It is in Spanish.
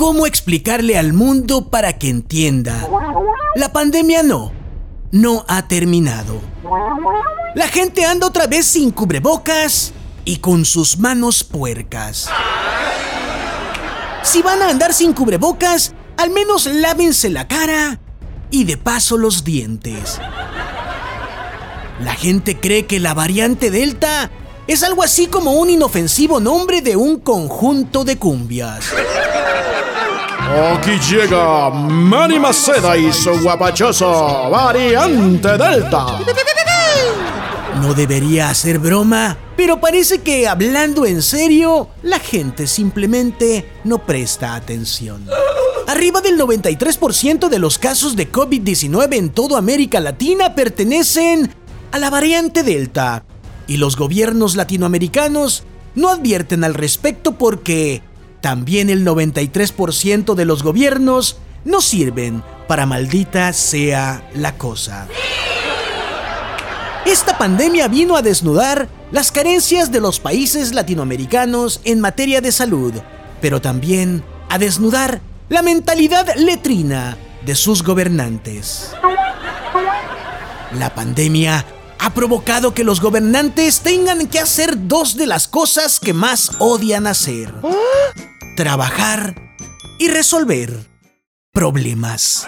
cómo explicarle al mundo para que entienda. La pandemia no, no ha terminado. La gente anda otra vez sin cubrebocas y con sus manos puercas. Si van a andar sin cubrebocas, al menos lávense la cara y de paso los dientes. La gente cree que la variante Delta es algo así como un inofensivo nombre de un conjunto de cumbias. Aquí llega Manny Maceda y su guapachoso variante Delta. No debería hacer broma, pero parece que hablando en serio, la gente simplemente no presta atención. Arriba del 93% de los casos de COVID-19 en toda América Latina pertenecen a la variante Delta. Y los gobiernos latinoamericanos no advierten al respecto porque también el 93% de los gobiernos no sirven para maldita sea la cosa. Esta pandemia vino a desnudar las carencias de los países latinoamericanos en materia de salud, pero también a desnudar la mentalidad letrina de sus gobernantes. La pandemia ha provocado que los gobernantes tengan que hacer dos de las cosas que más odian hacer. Trabajar y resolver problemas.